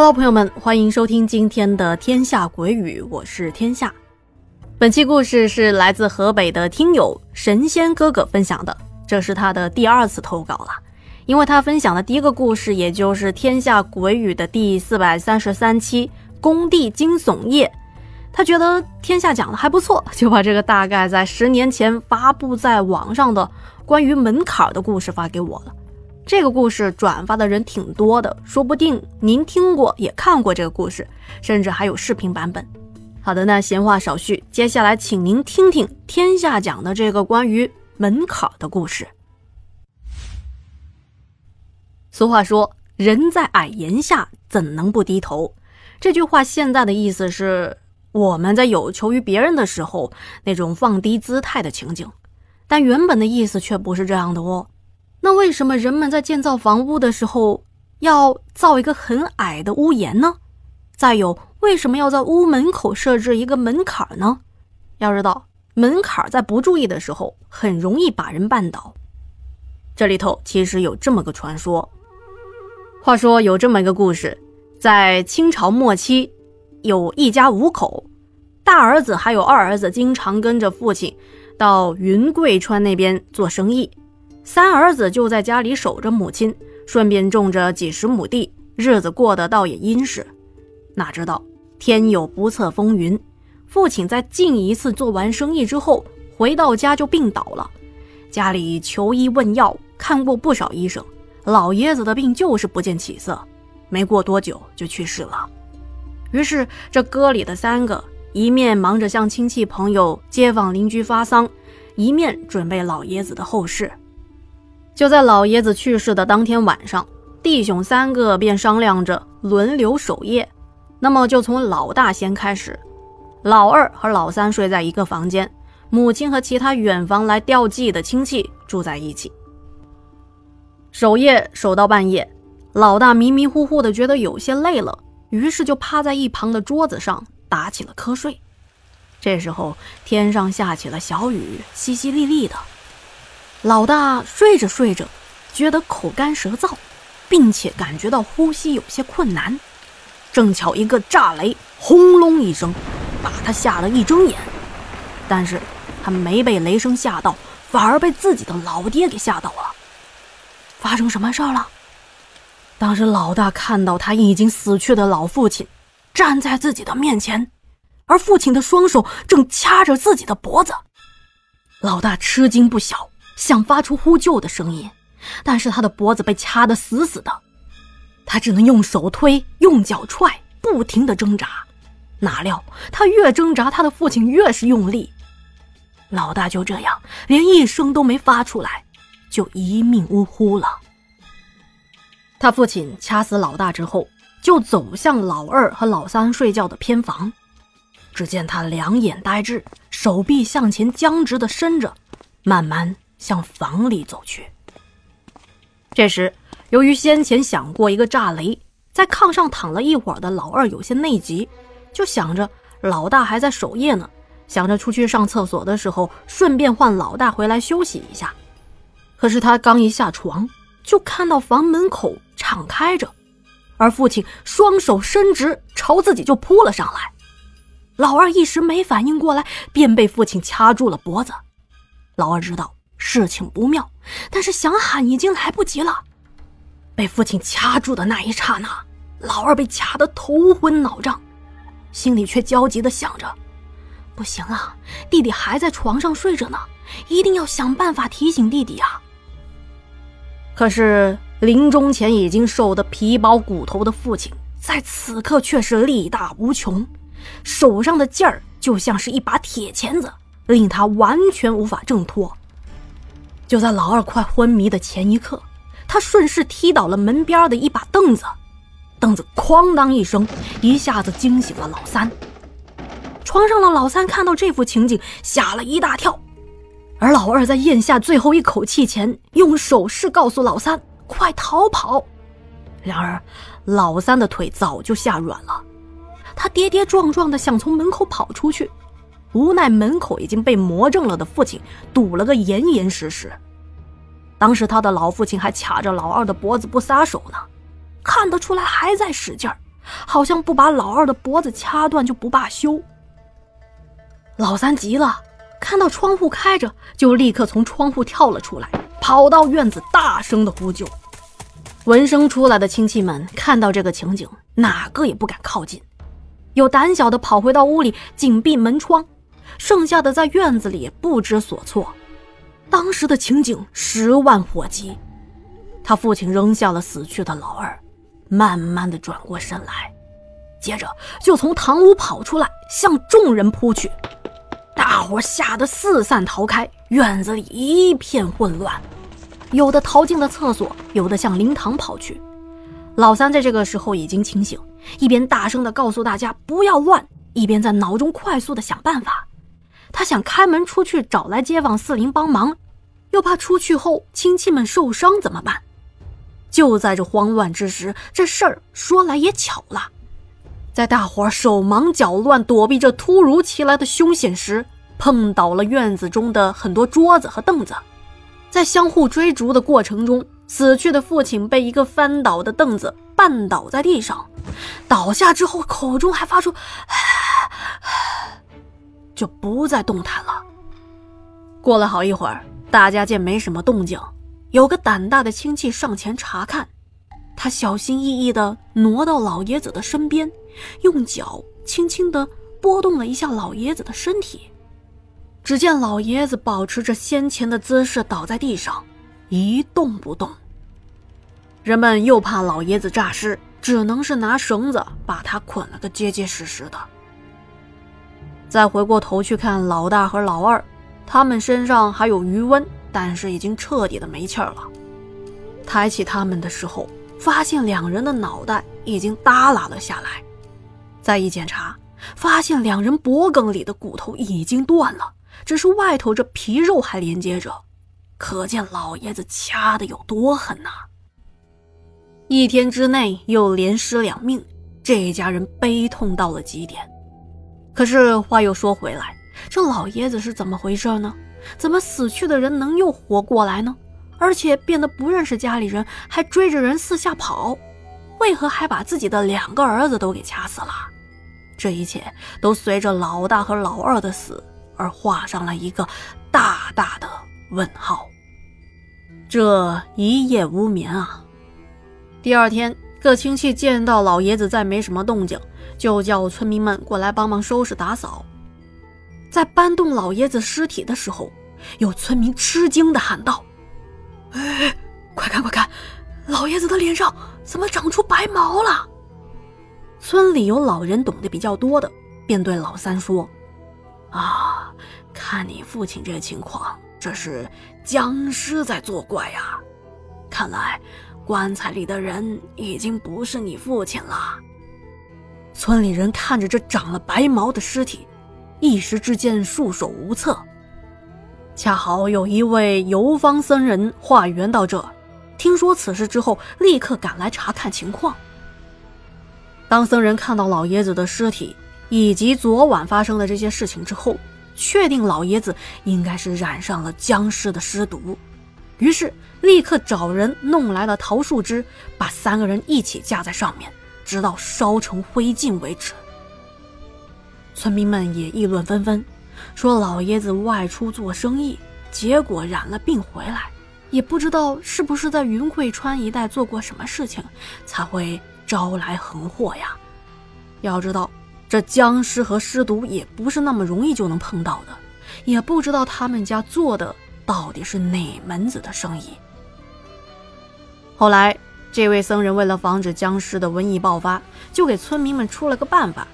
Hello，朋友们，欢迎收听今天的《天下鬼语》，我是天下。本期故事是来自河北的听友神仙哥哥分享的，这是他的第二次投稿了。因为他分享的第一个故事，也就是《天下鬼语》的第四百三十三期《工地惊悚夜》，他觉得天下讲的还不错，就把这个大概在十年前发布在网上的关于门槛的故事发给我了。这个故事转发的人挺多的，说不定您听过也看过这个故事，甚至还有视频版本。好的，那闲话少叙，接下来请您听听天下讲的这个关于门槛的故事。俗话说：“人在矮檐下，怎能不低头？”这句话现在的意思是我们在有求于别人的时候那种放低姿态的情景，但原本的意思却不是这样的哦。那为什么人们在建造房屋的时候要造一个很矮的屋檐呢？再有，为什么要在屋门口设置一个门槛呢？要知道，门槛在不注意的时候很容易把人绊倒。这里头其实有这么个传说。话说有这么一个故事，在清朝末期，有一家五口，大儿子还有二儿子经常跟着父亲到云贵川那边做生意。三儿子就在家里守着母亲，顺便种着几十亩地，日子过得倒也殷实。哪知道天有不测风云，父亲在近一次做完生意之后回到家就病倒了。家里求医问药，看过不少医生，老爷子的病就是不见起色，没过多久就去世了。于是这哥里的三个一面忙着向亲戚朋友、街坊邻居发丧，一面准备老爷子的后事。就在老爷子去世的当天晚上，弟兄三个便商量着轮流守夜。那么就从老大先开始，老二和老三睡在一个房间，母亲和其他远房来吊祭的亲戚住在一起。守夜守到半夜，老大迷迷糊糊的觉得有些累了，于是就趴在一旁的桌子上打起了瞌睡。这时候天上下起了小雨，淅淅沥沥的。老大睡着睡着，觉得口干舌燥，并且感觉到呼吸有些困难。正巧一个炸雷，轰隆一声，把他吓了一睁眼。但是他没被雷声吓到，反而被自己的老爹给吓到了。发生什么事儿了？当时老大看到他已经死去的老父亲站在自己的面前，而父亲的双手正掐着自己的脖子。老大吃惊不小。想发出呼救的声音，但是他的脖子被掐得死死的，他只能用手推，用脚踹，不停地挣扎。哪料他越挣扎，他的父亲越是用力，老大就这样连一声都没发出来，就一命呜呼了。他父亲掐死老大之后，就走向老二和老三睡觉的偏房，只见他两眼呆滞，手臂向前僵直地伸着，慢慢。向房里走去。这时，由于先前想过一个炸雷，在炕上躺了一会儿的老二有些内急，就想着老大还在守夜呢，想着出去上厕所的时候顺便唤老大回来休息一下。可是他刚一下床，就看到房门口敞开着，而父亲双手伸直朝自己就扑了上来。老二一时没反应过来，便被父亲掐住了脖子。老二知道。事情不妙，但是想喊已经来不及了。被父亲掐住的那一刹那，老二被掐得头昏脑胀，心里却焦急地想着：不行啊，弟弟还在床上睡着呢，一定要想办法提醒弟弟啊。可是临终前已经瘦得皮包骨头的父亲，在此刻却是力大无穷，手上的劲儿就像是一把铁钳子，令他完全无法挣脱。就在老二快昏迷的前一刻，他顺势踢倒了门边的一把凳子，凳子哐当一声，一下子惊醒了老三。床上的老三看到这幅情景，吓了一大跳，而老二在咽下最后一口气前，用手势告诉老三快逃跑。然而，老三的腿早就吓软了，他跌跌撞撞的想从门口跑出去。无奈门口已经被魔怔了的父亲堵了个严严实实。当时他的老父亲还卡着老二的脖子不撒手呢，看得出来还在使劲儿，好像不把老二的脖子掐断就不罢休。老三急了，看到窗户开着，就立刻从窗户跳了出来，跑到院子大声的呼救。闻声出来的亲戚们看到这个情景，哪个也不敢靠近，有胆小的跑回到屋里紧闭门窗，剩下的在院子里不知所措。当时的情景十万火急，他父亲扔下了死去的老二，慢慢的转过身来，接着就从堂屋跑出来，向众人扑去。大伙吓得四散逃开，院子里一片混乱，有的逃进了厕所，有的向灵堂跑去。老三在这个时候已经清醒，一边大声的告诉大家不要乱，一边在脑中快速的想办法。他想开门出去找来街坊四邻帮忙，又怕出去后亲戚们受伤怎么办？就在这慌乱之时，这事儿说来也巧了，在大伙手忙脚乱躲避这突如其来的凶险时，碰倒了院子中的很多桌子和凳子。在相互追逐的过程中，死去的父亲被一个翻倒的凳子绊倒在地上，倒下之后口中还发出。就不再动弹了。过了好一会儿，大家见没什么动静，有个胆大的亲戚上前查看。他小心翼翼地挪到老爷子的身边，用脚轻轻地拨动了一下老爷子的身体。只见老爷子保持着先前的姿势倒在地上，一动不动。人们又怕老爷子诈尸，只能是拿绳子把他捆了个结结实实的。再回过头去看老大和老二，他们身上还有余温，但是已经彻底的没气儿了。抬起他们的时候，发现两人的脑袋已经耷拉了下来。再一检查，发现两人脖梗里的骨头已经断了，只是外头这皮肉还连接着，可见老爷子掐的有多狠呐！一天之内又连失两命，这家人悲痛到了极点。可是话又说回来，这老爷子是怎么回事呢？怎么死去的人能又活过来呢？而且变得不认识家里人，还追着人四下跑，为何还把自己的两个儿子都给掐死了？这一切都随着老大和老二的死而画上了一个大大的问号。这一夜无眠啊！第二天，各亲戚见到老爷子再没什么动静。就叫村民们过来帮忙收拾打扫。在搬动老爷子尸体的时候，有村民吃惊地喊道：“哎，快看快看，老爷子的脸上怎么长出白毛了？”村里有老人懂得比较多的，便对老三说：“啊，看你父亲这情况，这是僵尸在作怪呀！看来棺材里的人已经不是你父亲了。”村里人看着这长了白毛的尸体，一时之间束手无策。恰好有一位游方僧人化缘到这，听说此事之后，立刻赶来查看情况。当僧人看到老爷子的尸体以及昨晚发生的这些事情之后，确定老爷子应该是染上了僵尸的尸毒，于是立刻找人弄来了桃树枝，把三个人一起架在上面。直到烧成灰烬为止。村民们也议论纷纷，说老爷子外出做生意，结果染了病回来，也不知道是不是在云贵川一带做过什么事情，才会招来横祸呀。要知道，这僵尸和尸毒也不是那么容易就能碰到的，也不知道他们家做的到底是哪门子的生意。后来。这位僧人为了防止僵尸的瘟疫爆发，就给村民们出了个办法，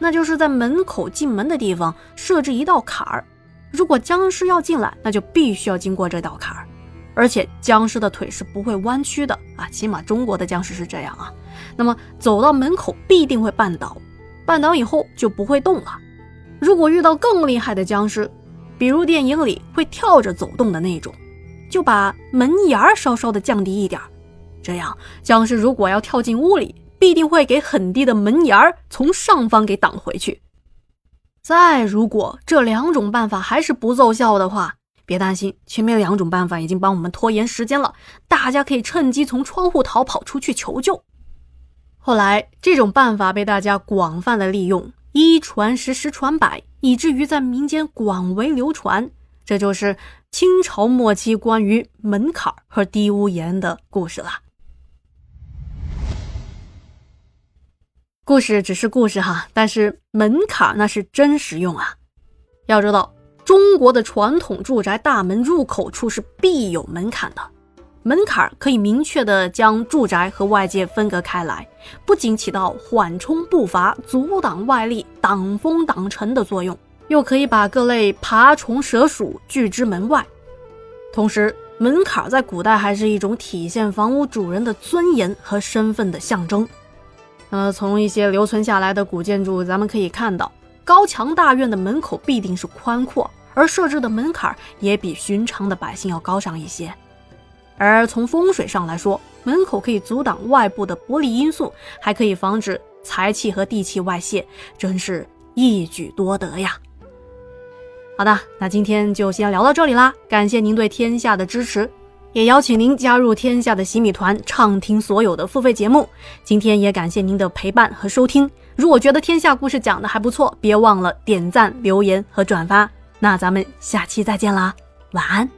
那就是在门口进门的地方设置一道坎儿。如果僵尸要进来，那就必须要经过这道坎儿，而且僵尸的腿是不会弯曲的啊，起码中国的僵尸是这样啊。那么走到门口必定会绊倒，绊倒以后就不会动了。如果遇到更厉害的僵尸，比如电影里会跳着走动的那种，就把门檐儿稍稍的降低一点。这样，僵尸如果要跳进屋里，必定会给很低的门檐儿从上方给挡回去。再如果这两种办法还是不奏效的话，别担心，前面两种办法已经帮我们拖延时间了，大家可以趁机从窗户逃跑出去求救。后来，这种办法被大家广泛的利用，一传十，十传百，以至于在民间广为流传。这就是清朝末期关于门槛和低屋檐的故事了。故事只是故事哈，但是门槛那是真实用啊。要知道，中国的传统住宅大门入口处是必有门槛的。门槛可以明确地将住宅和外界分隔开来，不仅起到缓冲步伐、阻挡外力、挡风挡尘的作用，又可以把各类爬虫蛇鼠拒之门外。同时，门槛在古代还是一种体现房屋主人的尊严和身份的象征。那么，从一些留存下来的古建筑，咱们可以看到，高墙大院的门口必定是宽阔，而设置的门槛也比寻常的百姓要高上一些。而从风水上来说，门口可以阻挡外部的不利因素，还可以防止财气和地气外泄，真是一举多得呀！好的，那今天就先聊到这里啦，感谢您对天下的支持，也邀请您加入天下的洗米团，畅听所有的付费节目。今天也感谢您的陪伴和收听，如果觉得天下故事讲的还不错，别忘了点赞、留言和转发。那咱们下期再见啦，晚安。